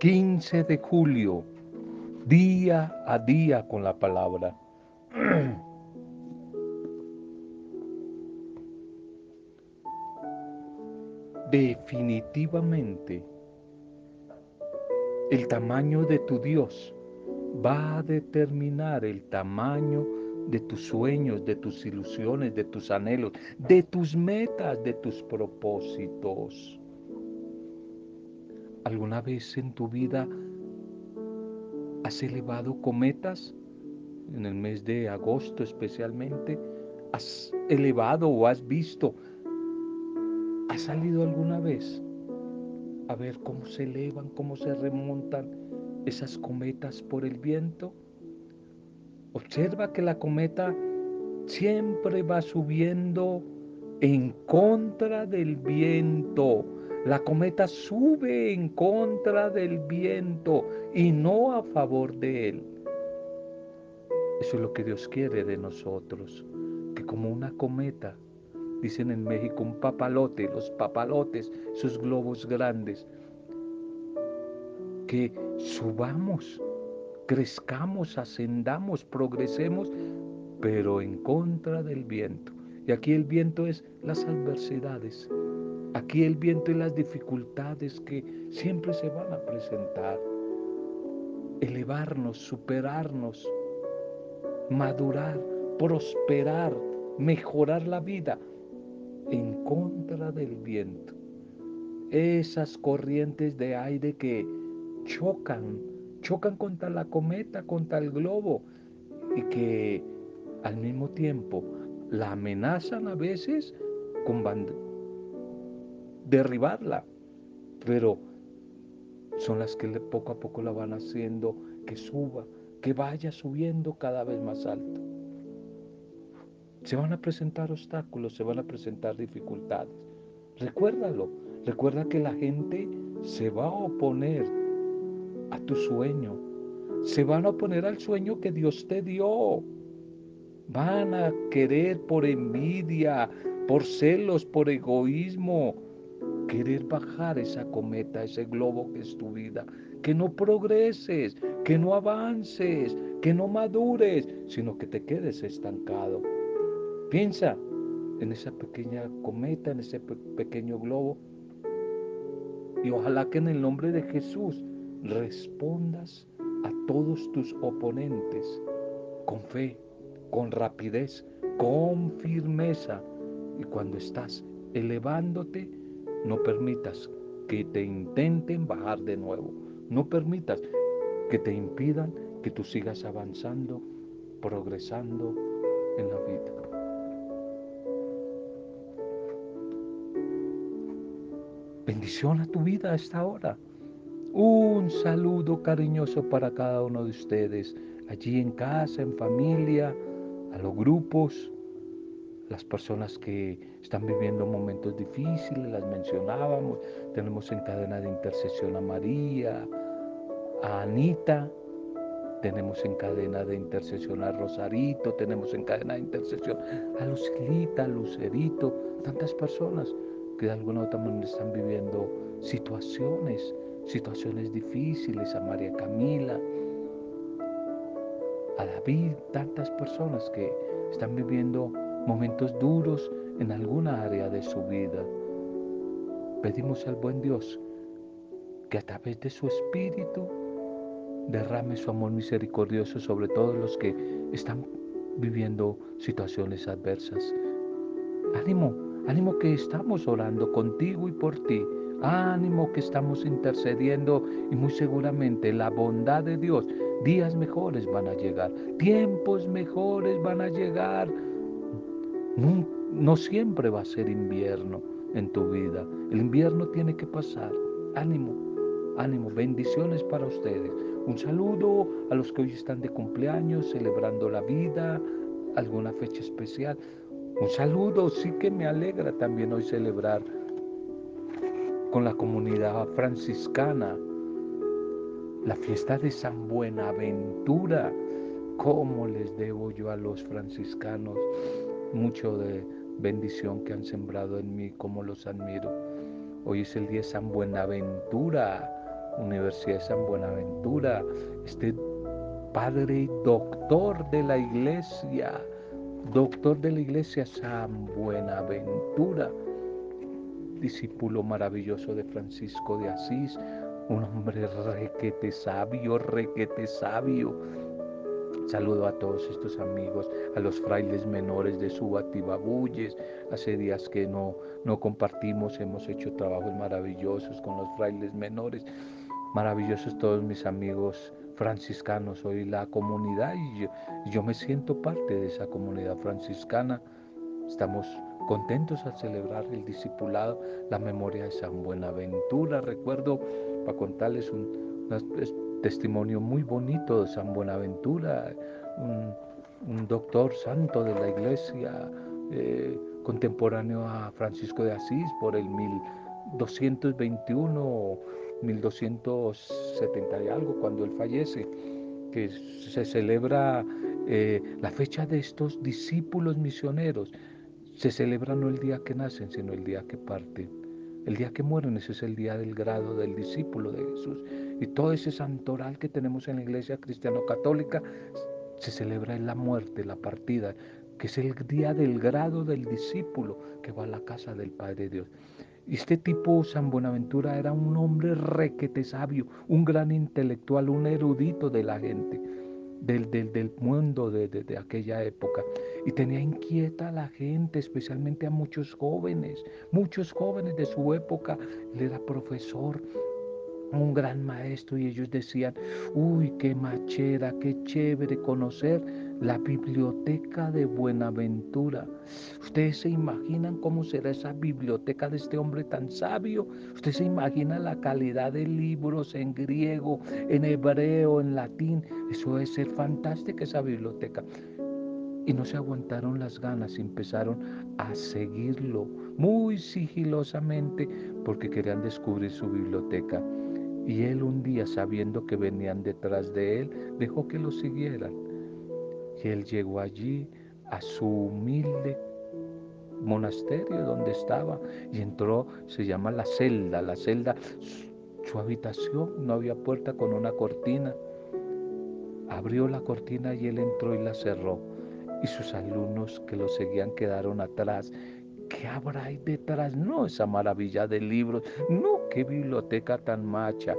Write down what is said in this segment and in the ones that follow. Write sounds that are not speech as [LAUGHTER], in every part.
15 de julio, día a día con la palabra. [CLEARS THROAT] Definitivamente, el tamaño de tu Dios va a determinar el tamaño de tus sueños, de tus ilusiones, de tus anhelos, de tus metas, de tus propósitos. ¿Alguna vez en tu vida has elevado cometas? En el mes de agosto especialmente, ¿has elevado o has visto? ¿Has salido alguna vez a ver cómo se elevan, cómo se remontan esas cometas por el viento? Observa que la cometa siempre va subiendo en contra del viento. La cometa sube en contra del viento y no a favor de él. Eso es lo que Dios quiere de nosotros, que como una cometa, dicen en México un papalote, los papalotes, sus globos grandes, que subamos crezcamos, ascendamos, progresemos, pero en contra del viento. Y aquí el viento es las adversidades. Aquí el viento es las dificultades que siempre se van a presentar. Elevarnos, superarnos, madurar, prosperar, mejorar la vida en contra del viento. Esas corrientes de aire que chocan chocan contra la cometa, contra el globo, y que al mismo tiempo la amenazan a veces con derribarla, pero son las que poco a poco la van haciendo que suba, que vaya subiendo cada vez más alto. Se van a presentar obstáculos, se van a presentar dificultades. Recuérdalo, recuerda que la gente se va a oponer a tu sueño. Se van a oponer al sueño que Dios te dio. Van a querer por envidia, por celos, por egoísmo, querer bajar esa cometa, ese globo que es tu vida. Que no progreses, que no avances, que no madures, sino que te quedes estancado. Piensa en esa pequeña cometa, en ese pequeño globo. Y ojalá que en el nombre de Jesús respondas a todos tus oponentes con fe, con rapidez, con firmeza. Y cuando estás elevándote, no permitas que te intenten bajar de nuevo. No permitas que te impidan que tú sigas avanzando, progresando en la vida. Bendición a tu vida a esta hora. Un saludo cariñoso para cada uno de ustedes, allí en casa, en familia, a los grupos, las personas que están viviendo momentos difíciles, las mencionábamos. Tenemos en cadena de intercesión a María, a Anita, tenemos en cadena de intercesión a Rosarito, tenemos en cadena de intercesión a Lucilita, a Lucerito, tantas personas que de alguna u otra manera están viviendo situaciones situaciones difíciles, a María Camila, a David, tantas personas que están viviendo momentos duros en alguna área de su vida. Pedimos al buen Dios que a través de su Espíritu derrame su amor misericordioso sobre todos los que están viviendo situaciones adversas. Ánimo, ánimo que estamos orando contigo y por ti Ánimo que estamos intercediendo y muy seguramente la bondad de Dios, días mejores van a llegar, tiempos mejores van a llegar. No, siempre va a ser invierno en tu vida. El invierno tiene que pasar. Ánimo, ánimo, bendiciones para ustedes. Un saludo a los que hoy están de cumpleaños, celebrando la vida, alguna fecha especial. Un saludo, sí que me alegra también hoy celebrar con la comunidad franciscana, la fiesta de San Buenaventura. ¿Cómo les debo yo a los franciscanos mucho de bendición que han sembrado en mí? ¿Cómo los admiro? Hoy es el día de San Buenaventura, Universidad de San Buenaventura, este padre y doctor de la iglesia, doctor de la iglesia San Buenaventura, discípulo maravilloso de Francisco de Asís, un hombre requete sabio, requete sabio. Saludo a todos estos amigos, a los frailes menores de Subatibabuyes. Hace días que no, no compartimos, hemos hecho trabajos maravillosos con los frailes menores. Maravillosos todos mis amigos franciscanos, soy la comunidad y yo, me siento parte de esa comunidad franciscana. Estamos contentos al celebrar el discipulado, la memoria de San Buenaventura. Recuerdo, para contarles un, testimonio muy bonito de San Buenaventura, un, doctor santo de la iglesia, eh, contemporáneo a Francisco de Asís por el 1221 1270 y algo, cuando él fallece, que se celebra eh, la fecha de estos discípulos misioneros. Se celebra no el día que nacen, sino el día que parten. El día que mueren, ese es el día del grado del discípulo de Jesús. Y todo ese santoral que tenemos en la iglesia cristiano-católica se celebra en la muerte, la partida, que es el día del grado del discípulo que va a la casa del Padre Dios. Este tipo, San Buenaventura, era un hombre requete sabio, un gran intelectual, un erudito de la gente, del, del, mundo de, de, aquella época. Y tenía inquieta a la gente, especialmente a muchos jóvenes, muchos jóvenes de su época. Él era profesor, un gran maestro, y ellos decían, uy, qué machera, qué chévere conocer la biblioteca de Buenaventura. Ustedes se imaginan cómo será esa biblioteca de este hombre tan sabio. Ustedes se imaginan la calidad de libros en griego, en hebreo, en latín. Eso debe ser fantástica esa biblioteca. Y no se aguantaron las ganas y empezaron a seguirlo muy sigilosamente porque querían descubrir su biblioteca. Y él un día, sabiendo que venían detrás de él, dejó que lo siguieran que él llegó allí a su humilde monasterio donde estaba y entró, se llama la celda, la celda, su habitación, no había puerta con una cortina. Abrió la cortina y él entró y la cerró. Y sus alumnos que lo seguían quedaron atrás. ¿Qué habrá ahí detrás? No, esa maravilla de libros. No, qué biblioteca tan macha.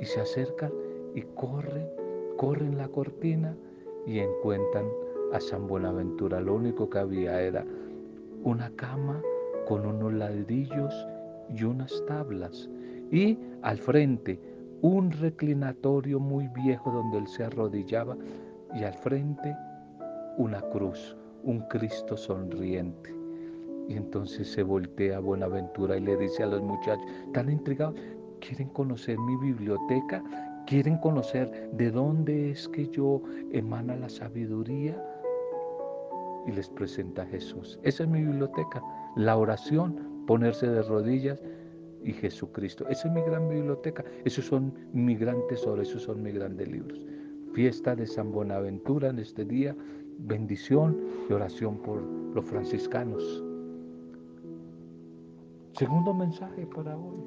Y se acercan y corren, corren la cortina y encuentran a San Buenaventura. Lo único que había era una cama con unos ladrillos y unas tablas. Y al frente un reclinatorio muy viejo donde él se arrodillaba y al frente una cruz, un Cristo sonriente. Y entonces se voltea a Buenaventura y le dice a los muchachos, tan intrigados, ¿quieren conocer mi biblioteca? quieren conocer de dónde es que yo emana la sabiduría y les presenta a Jesús. Esa es mi biblioteca, la oración, ponerse de rodillas y Jesucristo. Esa es mi gran biblioteca, esos son mi gran tesoro, esos son mis grandes libros. Fiesta de San Buenaventura en este día, bendición y oración por los franciscanos. Segundo mensaje para hoy,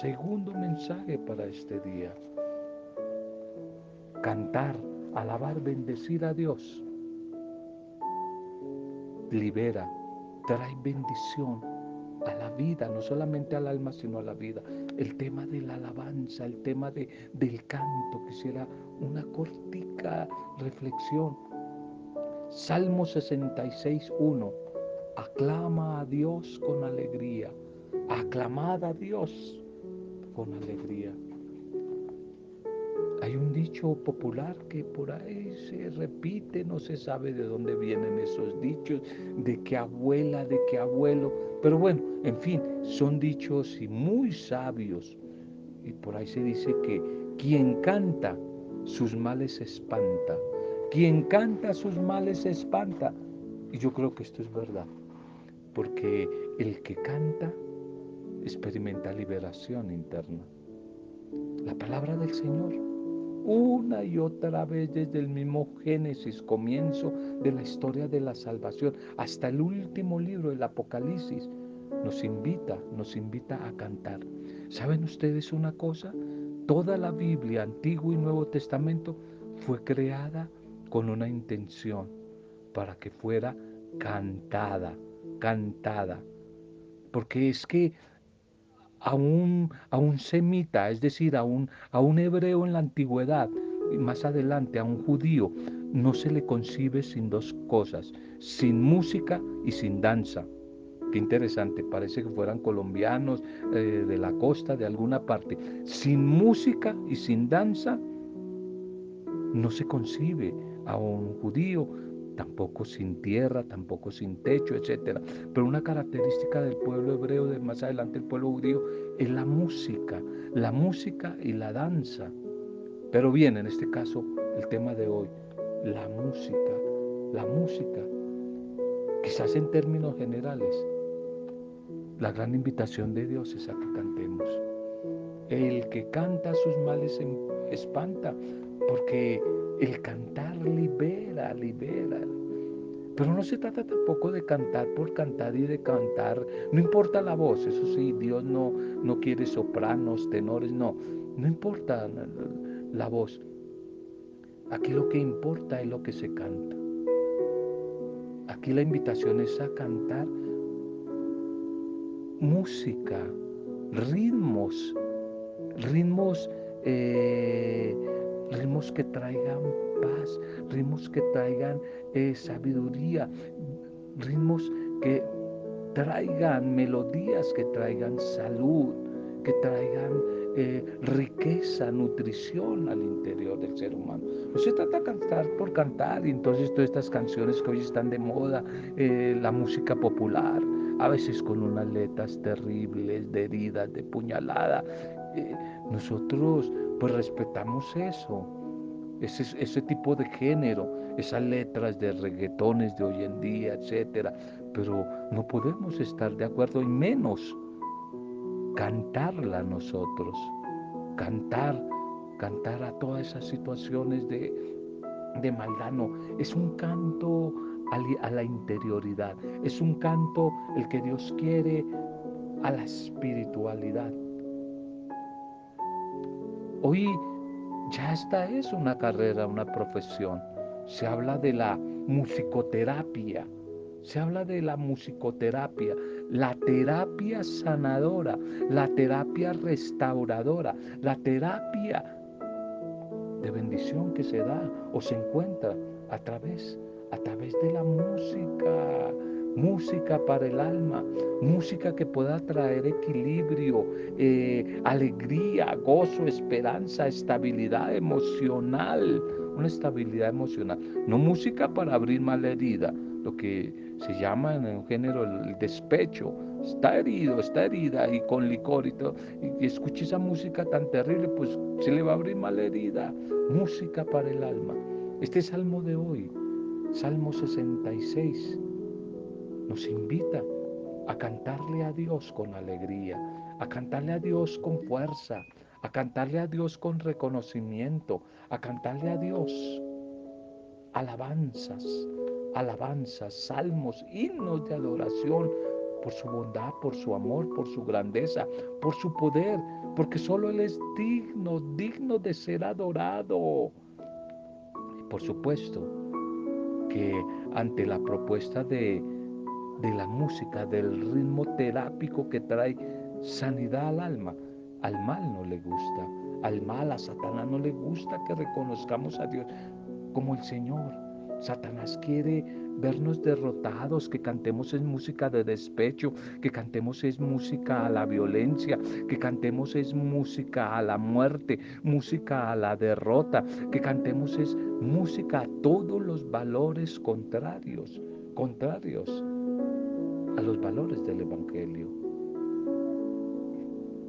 segundo mensaje para este día cantar, alabar, bendecir a Dios, libera, trae bendición a la vida, no solamente al alma, sino a la vida. El tema de la alabanza, el tema de, del canto, quisiera una cortica reflexión. Salmo 66, 1. Aclama a Dios con alegría. Aclamad a Dios con alegría. Hay un dicho popular que por ahí se repite, no se sabe de dónde vienen esos dichos, de qué abuela, de qué abuelo, pero bueno, en fin, son dichos y muy sabios. Y por ahí se dice que quien canta, sus males espanta. Quien canta, sus males espanta. Y yo creo que esto es verdad, porque el que canta experimenta liberación interna. La palabra del Señor una y otra vez desde el mismo Génesis, comienzo de la historia de la salvación, hasta el último libro del Apocalipsis, nos invita, nos invita a cantar. ¿Saben ustedes una cosa? Toda la Biblia, Antiguo y Nuevo Testamento, fue creada con una intención, para que fuera cantada, cantada. Porque es que a un, a un semita, es decir, a un, a un hebreo en la antigüedad, y más adelante a un judío, no se le concibe sin dos cosas, sin música y sin danza. Qué interesante, parece que fueran colombianos eh, de la costa, de alguna parte. Sin música y sin danza no se concibe a un judío, tampoco sin tierra, tampoco sin techo, etc. Pero una característica del pueblo hebreo, de más adelante el pueblo judío, es la música, la música y la danza. Pero bien, en este caso, el tema de hoy, la música, la música, quizás en términos generales, la gran invitación de Dios es a que cantemos. El que canta sus males espanta, porque el cantar libera, libera. Pero no se trata tampoco de cantar por cantar y de cantar. No importa la voz, eso sí, Dios no, no quiere sopranos, tenores, no. No importa la voz. Aquí lo que importa es lo que se canta. Aquí la invitación es a cantar música, ritmos, ritmos, eh, ritmos que traigan paz, ritmos que traigan eh, sabiduría, ritmos que traigan melodías, que traigan salud, que traigan eh, riqueza, nutrición al interior del ser humano. No se trata de cantar por cantar y entonces todas estas canciones que hoy están de moda, la música popular, a veces con unas letras terribles, de heridas, de puñalada. Eh, nosotros pues respetamos eso, ese, ese tipo de género, esas letras de reggaetones de hoy en día, etcétera, pero no podemos estar de acuerdo y menos cantarla nosotros, cantar, cantar a todas esas situaciones de, de maldad, no, es un canto a la interioridad. Es un canto el que Dios quiere a la espiritualidad. Hoy ya esta es una carrera, una profesión. Se habla de la musicoterapia. Se habla de la musicoterapia, la terapia sanadora, la terapia restauradora, la terapia de bendición que se da o se encuentra a través a través de la música, música para el alma, música que pueda traer equilibrio, eh, alegría, gozo, esperanza, estabilidad emocional, una estabilidad emocional, no música para abrir mala herida, lo que se llama en el género el despecho, está herido, está herida y con licor y todo, y, escucha esa música tan terrible, pues se le va a abrir mala herida, música para el alma. Este salmo de hoy Salmo 66 nos invita a cantarle a Dios con alegría, a cantarle a Dios con fuerza, a cantarle a Dios con reconocimiento, a cantarle a Dios alabanzas, alabanzas, salmos, himnos de adoración por su bondad, por su amor, por su grandeza, por su poder, porque solo Él es digno, digno de ser adorado. Y por supuesto, que ante la propuesta de, la música, del ritmo terápico que trae sanidad al alma, al mal no le gusta, al mal, a Satanás no le gusta que reconozcamos a Dios como el Señor. Satanás quiere vernos derrotados, que cantemos es música de despecho, que cantemos es música a la violencia, que cantemos es música a la muerte, música a la derrota, que cantemos es música a todos los valores contrarios, contrarios a los valores del Evangelio.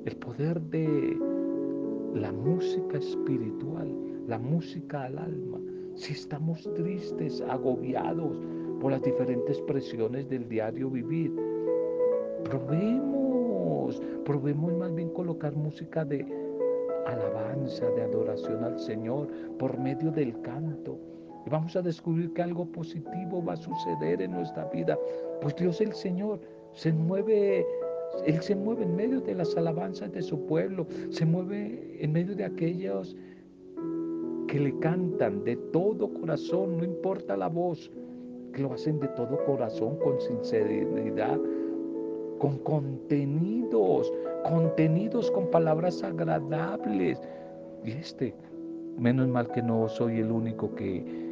El poder de la música espiritual, la música al alma, si estamos tristes, agobiados por las diferentes presiones del diario vivir. Probemos, probemos más bien colocar música de alabanza, de adoración al Señor por medio del canto. Y vamos a descubrir que algo positivo va a suceder en nuestra vida. Pues Dios el Señor se mueve Él se mueve en medio de las alabanzas de su pueblo, se mueve en medio de aquellos que le cantan de todo corazón, no importa la voz, que lo hacen de todo corazón, con sinceridad, con contenidos, contenidos con palabras agradables. Y este, menos mal que no soy el único que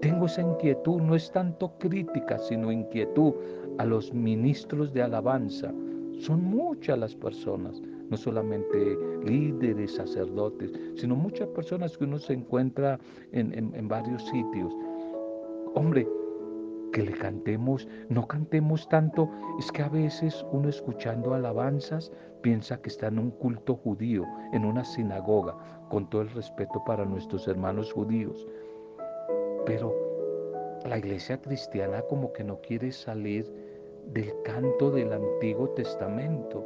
tengo esa inquietud, no es tanto crítica, sino inquietud a los ministros de alabanza. Son muchas las personas, no solamente líderes, sacerdotes, sino muchas personas que uno se encuentra en, en varios sitios. Hombre, que le cantemos, no cantemos tanto, es que a veces uno escuchando alabanzas piensa que está en un culto judío, en una sinagoga, con todo el respeto para nuestros hermanos judíos. Pero la iglesia cristiana como que no quiere salir del canto del Antiguo Testamento.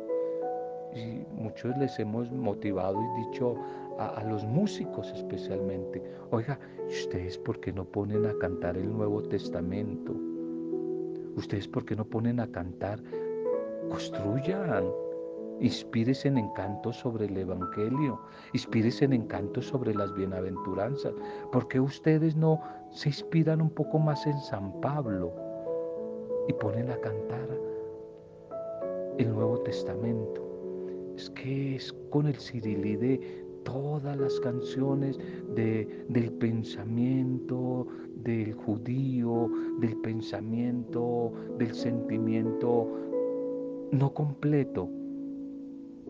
Y muchos les hemos motivado y dicho a, los músicos especialmente, oiga, ¿ustedes por qué no ponen a cantar el Nuevo Testamento? ¿Ustedes por qué no ponen a cantar? Construyan, Inspírese en encanto sobre el Evangelio, inspírese en encanto sobre las bienaventuranzas. ¿Por qué ustedes no se inspiran un poco más en San Pablo y ponen a cantar el Nuevo Testamento? Es que es con el Cirilí de todas las canciones de, del pensamiento del judío, del pensamiento, del sentimiento no completo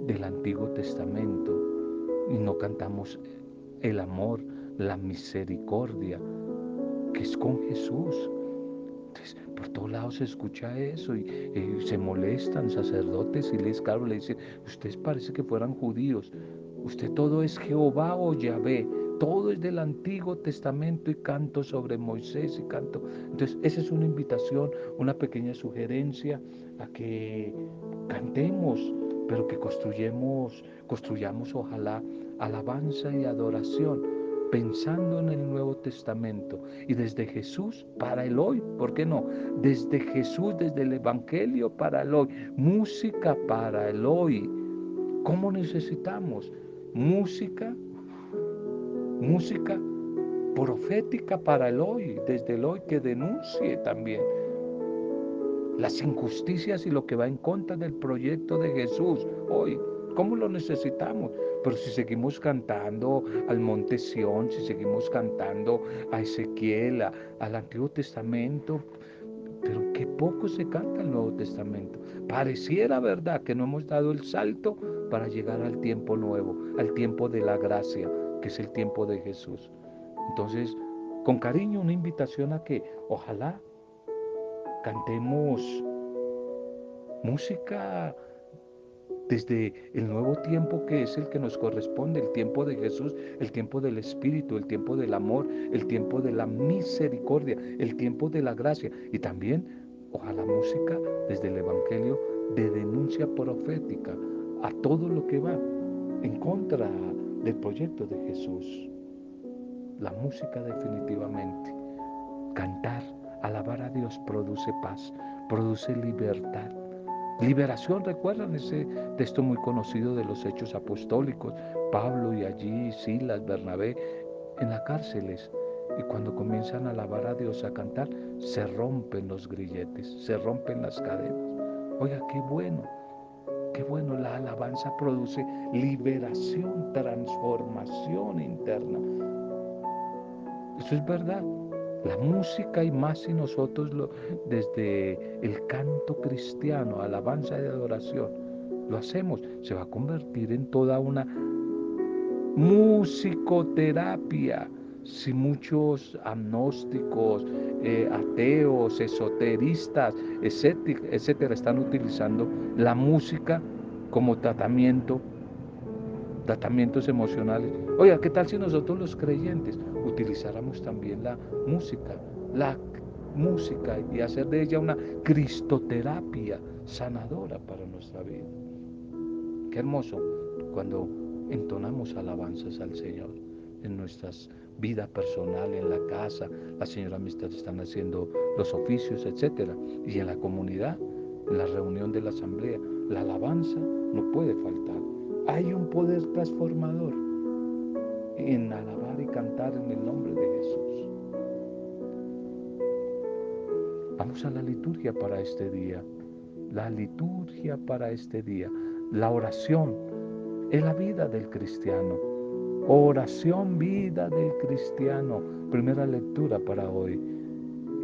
del Antiguo Testamento y no cantamos el amor, la misericordia, que es con Jesús. Entonces, por todos lados se escucha eso y, se molestan sacerdotes y les claro, le dicen, ustedes parece que fueran judíos, usted todo es Jehová o Yahvé, todo es del Antiguo Testamento y canto sobre Moisés y canto. Entonces, esa es una invitación, una pequeña sugerencia a que cantemos pero que construyamos, construyamos ojalá alabanza y adoración pensando en el Nuevo Testamento y desde Jesús para el hoy, ¿por qué no? Desde Jesús, desde el Evangelio para el hoy, música para el hoy. ¿Cómo necesitamos? Música, música profética para el hoy, desde el hoy que denuncie también las injusticias y lo que va en contra del proyecto de Jesús hoy. ¿Cómo lo necesitamos? Pero si seguimos cantando al Monte Sión, si seguimos cantando a Ezequiel, al Antiguo Testamento, pero qué poco se canta el Nuevo Testamento. Pareciera verdad que no hemos dado el salto para llegar al tiempo nuevo, al tiempo de la gracia, que es el tiempo de Jesús. Entonces, con cariño, una invitación a que ojalá cantemos música desde el nuevo tiempo que es el que nos corresponde, el tiempo de Jesús, el tiempo del Espíritu, el tiempo del amor, el tiempo de la misericordia, el tiempo de la gracia y también, ojalá música desde el Evangelio de denuncia profética a todo lo que va en contra del proyecto de Jesús. La música definitivamente, cantar Alabar a Dios produce paz, produce libertad. Liberación, recuerdan ese texto muy conocido de los hechos apostólicos, Pablo y allí Silas, Bernabé, en las cárceles. Y cuando comienzan a alabar a Dios, a cantar, se rompen los grilletes, se rompen las cadenas. Oiga, qué bueno, qué bueno, la alabanza produce liberación, transformación interna. Eso es verdad. La música y más si nosotros lo, desde el canto cristiano, alabanza y adoración, lo hacemos, se va a convertir en toda una musicoterapia. Si muchos agnósticos, eh, ateos, esoteristas, etcétera, están utilizando la música como tratamiento, tratamientos emocionales. Oiga, ¿qué tal si nosotros los creyentes utilizáramos también la música, la música y hacer de ella una cristoterapia sanadora para nuestra vida. Qué hermoso cuando entonamos alabanzas al Señor en nuestras vidas personales, en la casa, la señora amistad están haciendo los oficios, etcétera, y en la comunidad, en la reunión de la asamblea, la alabanza no puede faltar. Hay un poder transformador en alabar y cantar en el nombre de Jesús. Vamos a la liturgia para este día. La liturgia para este día. La oración es la vida del cristiano. Oración, vida del cristiano. Primera lectura para hoy.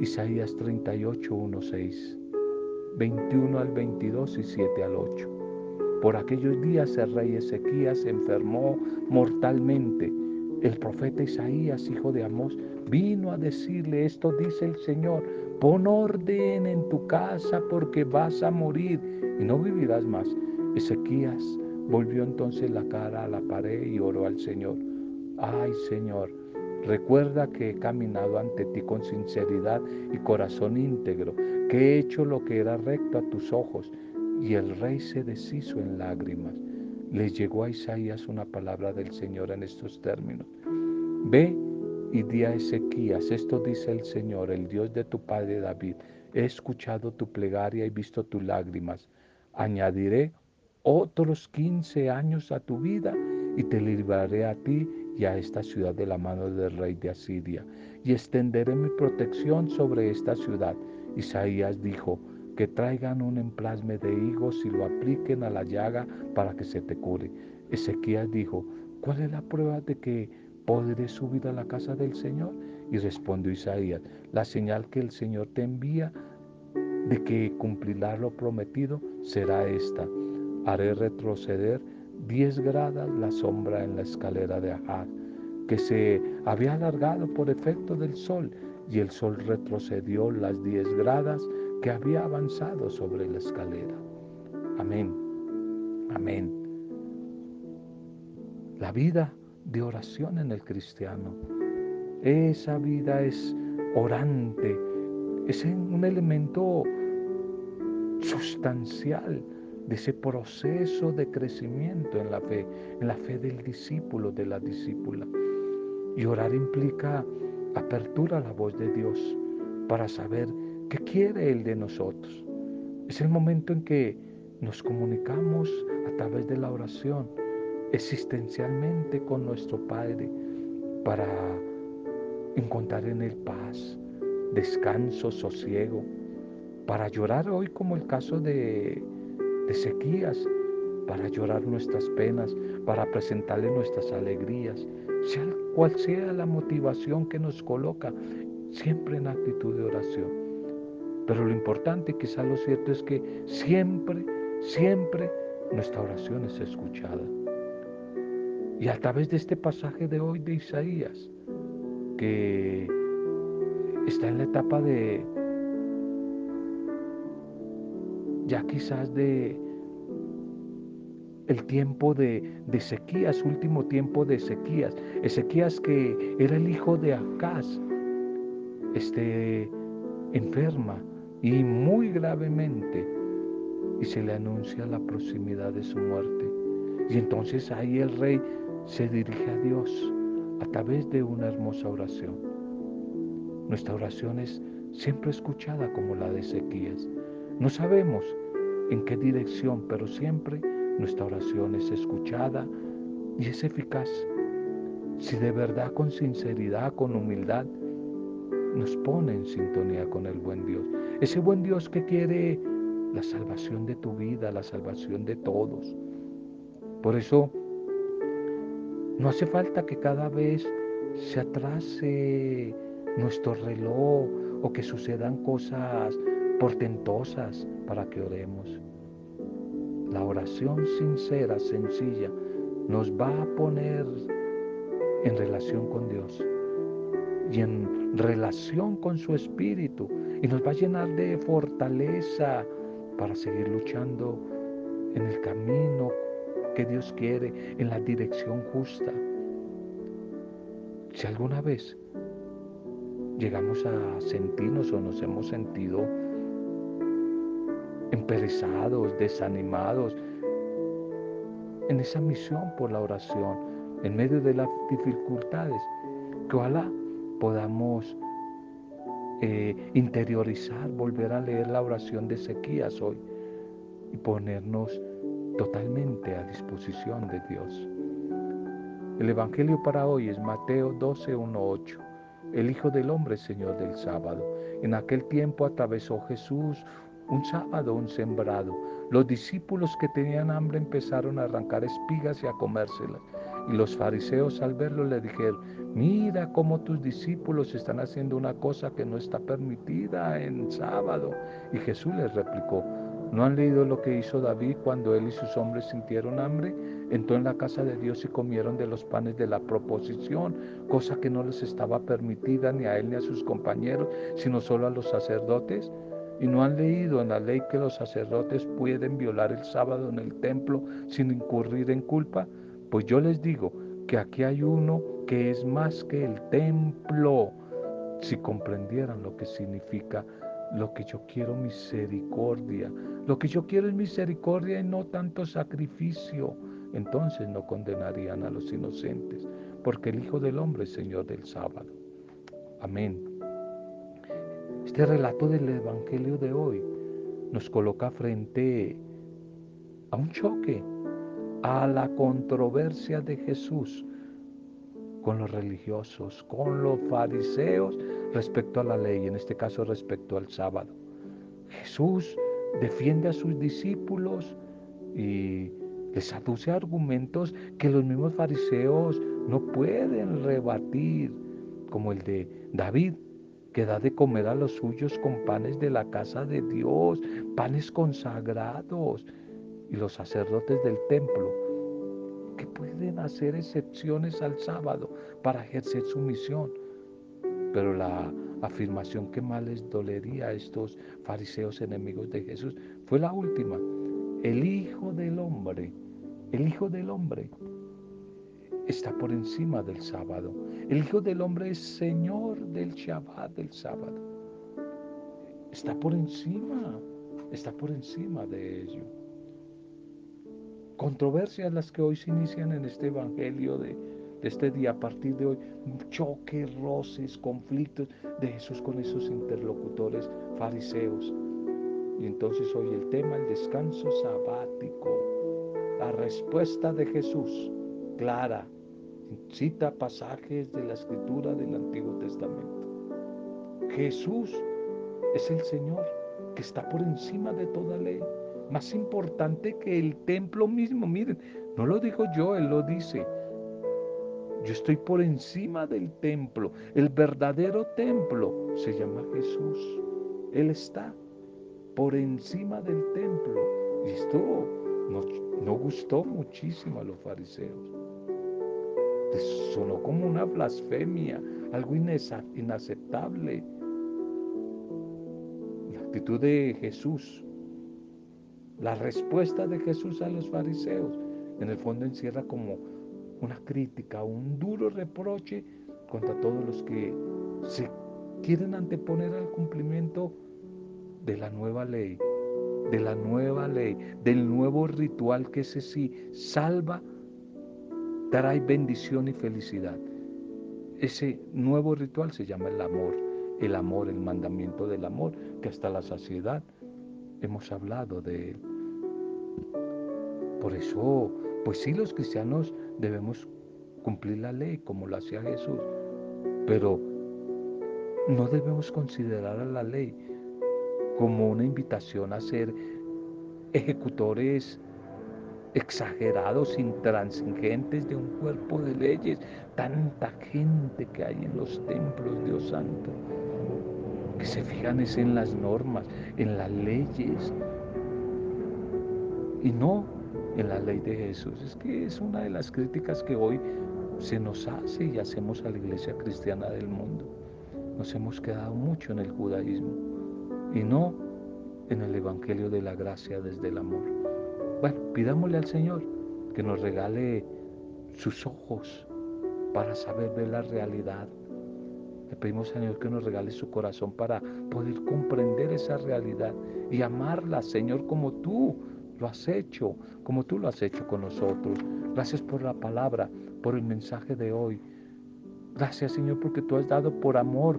Isaías 38, 1, 6. 21 al 22 y 7 al 8. Por aquellos días el rey Ezequías se enfermó mortalmente. El profeta Isaías, hijo de Amós, vino a decirle, esto dice el Señor, pon orden en tu casa porque vas a morir y no vivirás más. Ezequías volvió entonces la cara a la pared y oró al Señor. Ay Señor, recuerda que he caminado ante ti con sinceridad y corazón íntegro que he hecho lo que era recto a tus ojos. Y el rey se deshizo en lágrimas. Le llegó a Isaías una palabra del Señor en estos términos. Ve y di a Ezequías, esto dice el Señor, el Dios de tu padre David, he escuchado tu plegaria y visto tus lágrimas. Añadiré otros quince años a tu vida y te libraré a ti y a esta ciudad de la mano del rey de Asiria, y extenderé mi protección sobre esta ciudad Isaías dijo, que traigan un emplasme de higos y lo apliquen a la llaga para que se te cure. Ezequías dijo, ¿cuál es la prueba de que podré subir a la casa del Señor? Y respondió Isaías, la señal que el Señor te envía de que cumplirá lo prometido será esta. Haré retroceder diez gradas la sombra en la escalera de Ahad, que se había alargado por efecto del sol y el sol retrocedió las diez gradas que había avanzado sobre la escalera. Amén. Amén. La vida de oración en el cristiano. Esa vida es orante, es un elemento sustancial de ese proceso de crecimiento en la fe, en la fe del discípulo, de la discípula. Y orar implica apertura a la voz de Dios para saber qué quiere Él de nosotros. Es el momento en que nos comunicamos a través de la oración existencialmente con nuestro Padre para encontrar en Él paz, descanso, sosiego, para llorar hoy como el caso de, de sequías, para llorar nuestras penas, para presentarle nuestras alegrías, sea cual sea la motivación que nos coloca, siempre en actitud de oración. Pero lo importante, quizá lo cierto, es que siempre, siempre nuestra oración es escuchada. Y a través de este pasaje de hoy de Isaías, que está en la etapa de, ya quizás de el tiempo de, de Ezequías, último tiempo de Ezequías. Ezequías que era el hijo de Acaz, este, enferma y muy gravemente y se le anuncia la proximidad de su muerte. Y entonces ahí el rey se dirige a Dios a través de una hermosa oración. Nuestra oración es siempre escuchada como la de Ezequías. No sabemos en qué dirección, pero siempre nuestra oración es escuchada y es eficaz. Si de verdad, con sinceridad, con humildad, nos pone en sintonía con el buen Dios. Ese buen Dios que quiere la salvación de tu vida, la salvación de todos. Por eso, no hace falta que cada vez se atrase nuestro reloj o que sucedan cosas portentosas para que oremos. La oración sincera, sencilla, nos va a poner en relación con Dios y en relación con su Espíritu y nos va a llenar de fortaleza para seguir luchando en el camino que Dios quiere, en la dirección justa. Si alguna vez llegamos a sentirnos o nos hemos sentido emperezados, desanimados, en esa misión por la oración, en medio de las dificultades, que ojalá podamos eh, interiorizar, volver a leer la oración de Ezequías hoy. y ponernos totalmente a disposición de Dios. El Evangelio para hoy es Mateo 12, 8. El Hijo del Hombre, Señor del sábado. En aquel tiempo atravesó Jesús un sábado un sembrado. Los discípulos que tenían hambre empezaron a arrancar espigas y a comérselas. Y los fariseos al verlo le dijeron, mira cómo tus discípulos están haciendo una cosa que no está permitida en sábado. Y Jesús les replicó, ¿no han leído lo que hizo David cuando él y sus hombres sintieron hambre? Entró en la casa de Dios y comieron de los panes de la proposición, cosa que no les estaba permitida ni a él ni a sus compañeros, sino solo a los sacerdotes. Y no han leído en la ley que los sacerdotes pueden violar el sábado en el templo sin incurrir en culpa. Pues yo les digo que aquí hay uno que es más que el templo. Si comprendieran lo que significa, lo que yo quiero misericordia, lo que yo quiero es misericordia y no tanto sacrificio, entonces no condenarían a los inocentes, porque el Hijo del Hombre es Señor del sábado. Amén. Este relato del Evangelio de hoy nos coloca frente a un choque a la controversia de Jesús con los religiosos, con los fariseos respecto a la ley, en este caso respecto al sábado. Jesús defiende a sus discípulos y les aduce argumentos que los mismos fariseos no pueden rebatir, como el de David, que da de comer a los suyos con panes de la casa de Dios, panes consagrados y los sacerdotes del templo, que pueden hacer excepciones al sábado para ejercer su misión. Pero la afirmación que más les dolería a estos fariseos enemigos de Jesús fue la última. El Hijo del Hombre, el Hijo del Hombre está por encima del sábado. El Hijo del Hombre es Señor del Shabbat, del sábado. Está por encima, está por encima de ello controversias las que hoy se inician en este Evangelio de, este día, a partir de hoy, choques, roces, conflictos de Jesús con esos interlocutores fariseos. Y entonces hoy el tema, el descanso sabático, la respuesta de Jesús, clara, cita pasajes de la escritura del Antiguo Testamento. Jesús es el Señor que está por encima de toda ley más importante que el templo mismo. Miren, no lo digo yo, Él lo dice. Yo estoy por encima del templo. El verdadero templo se llama Jesús. Él está por encima del templo. Y esto no, gustó muchísimo a los fariseos. sonó como una blasfemia, algo inaceptable. La actitud de Jesús la respuesta de Jesús a los fariseos en el fondo encierra como una crítica, un duro reproche contra todos los que se quieren anteponer al cumplimiento de la nueva ley, de la nueva ley, del nuevo ritual que ese sí salva, trae bendición y felicidad. Ese nuevo ritual se llama el amor, el amor, el mandamiento del amor, que hasta la saciedad hemos hablado de él. Por eso, pues sí, los cristianos debemos cumplir la ley como lo hacía Jesús, pero no debemos considerar a la ley como una invitación a ser ejecutores exagerados, intransigentes de un cuerpo de leyes, tanta gente que hay en los templos, Dios Santo, que se fijan en las normas, en las leyes, y no en la ley de Jesús. Es que es una de las críticas que hoy se nos hace y hacemos a la iglesia cristiana del mundo. Nos hemos quedado mucho en el judaísmo y no en el Evangelio de la gracia desde el amor. Bueno, pidámosle al Señor que nos regale sus ojos para saber ver la realidad. Le pedimos, Señor, que nos regale su corazón para poder comprender esa realidad y amarla, Señor, como tú lo has hecho, como tú lo has hecho con nosotros. Gracias por la palabra, por el mensaje de hoy. Gracias, Señor, porque tú has dado por amor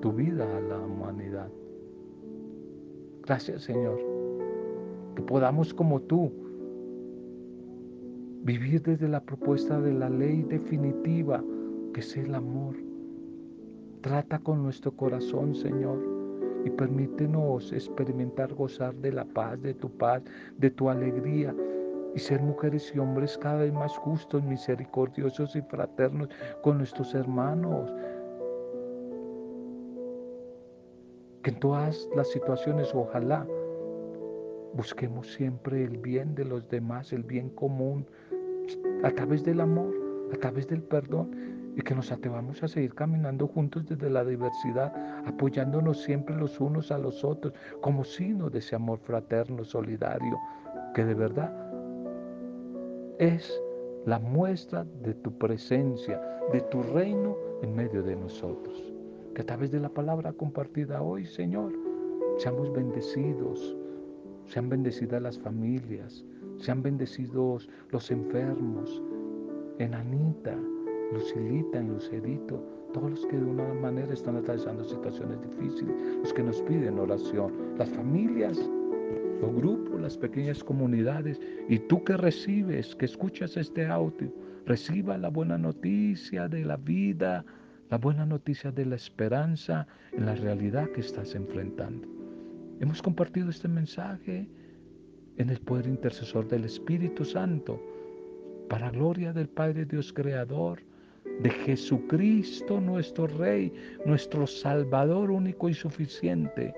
tu vida a la humanidad. Gracias, Señor. que podamos como tú vivir desde la propuesta de la ley definitiva, que es el amor. Trata con nuestro corazón, Señor, y permítenos experimentar, gozar de la paz, de tu paz, de tu alegría, y ser mujeres y hombres cada vez más justos, misericordiosos y fraternos con nuestros hermanos. Que en todas las situaciones, ojalá, busquemos siempre el bien de los demás, el bien común, a través del amor, a través del perdón y que nos atrevamos a seguir caminando juntos desde la diversidad, apoyándonos siempre los unos a los otros como signo de ese amor fraterno, solidario, que de verdad es la muestra de tu presencia, de tu reino en medio de nosotros. Que a través de la palabra compartida hoy, Señor, seamos bendecidos, sean bendecidas las familias, sean bendecidos los enfermos, en Anita, Lucilita, en Lucerito, todos los que de una manera están atravesando situaciones difíciles, los que nos piden oración, las familias los grupos, las pequeñas comunidades. Y tú que recibes, que escuchas este audio, reciba la buena noticia de la vida, la buena noticia de la esperanza en la realidad que estás enfrentando. Hemos compartido este mensaje en el poder intercesor del Espíritu Santo, para gloria del Padre Dios Creador, de Jesucristo nuestro Rey, nuestro Salvador único y suficiente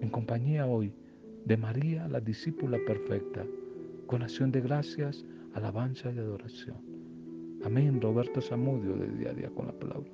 en compañía hoy de María, la discípula perfecta, con acción de gracias, alabanza y adoración. Amén. Roberto Zamudio de día a día con la palabra.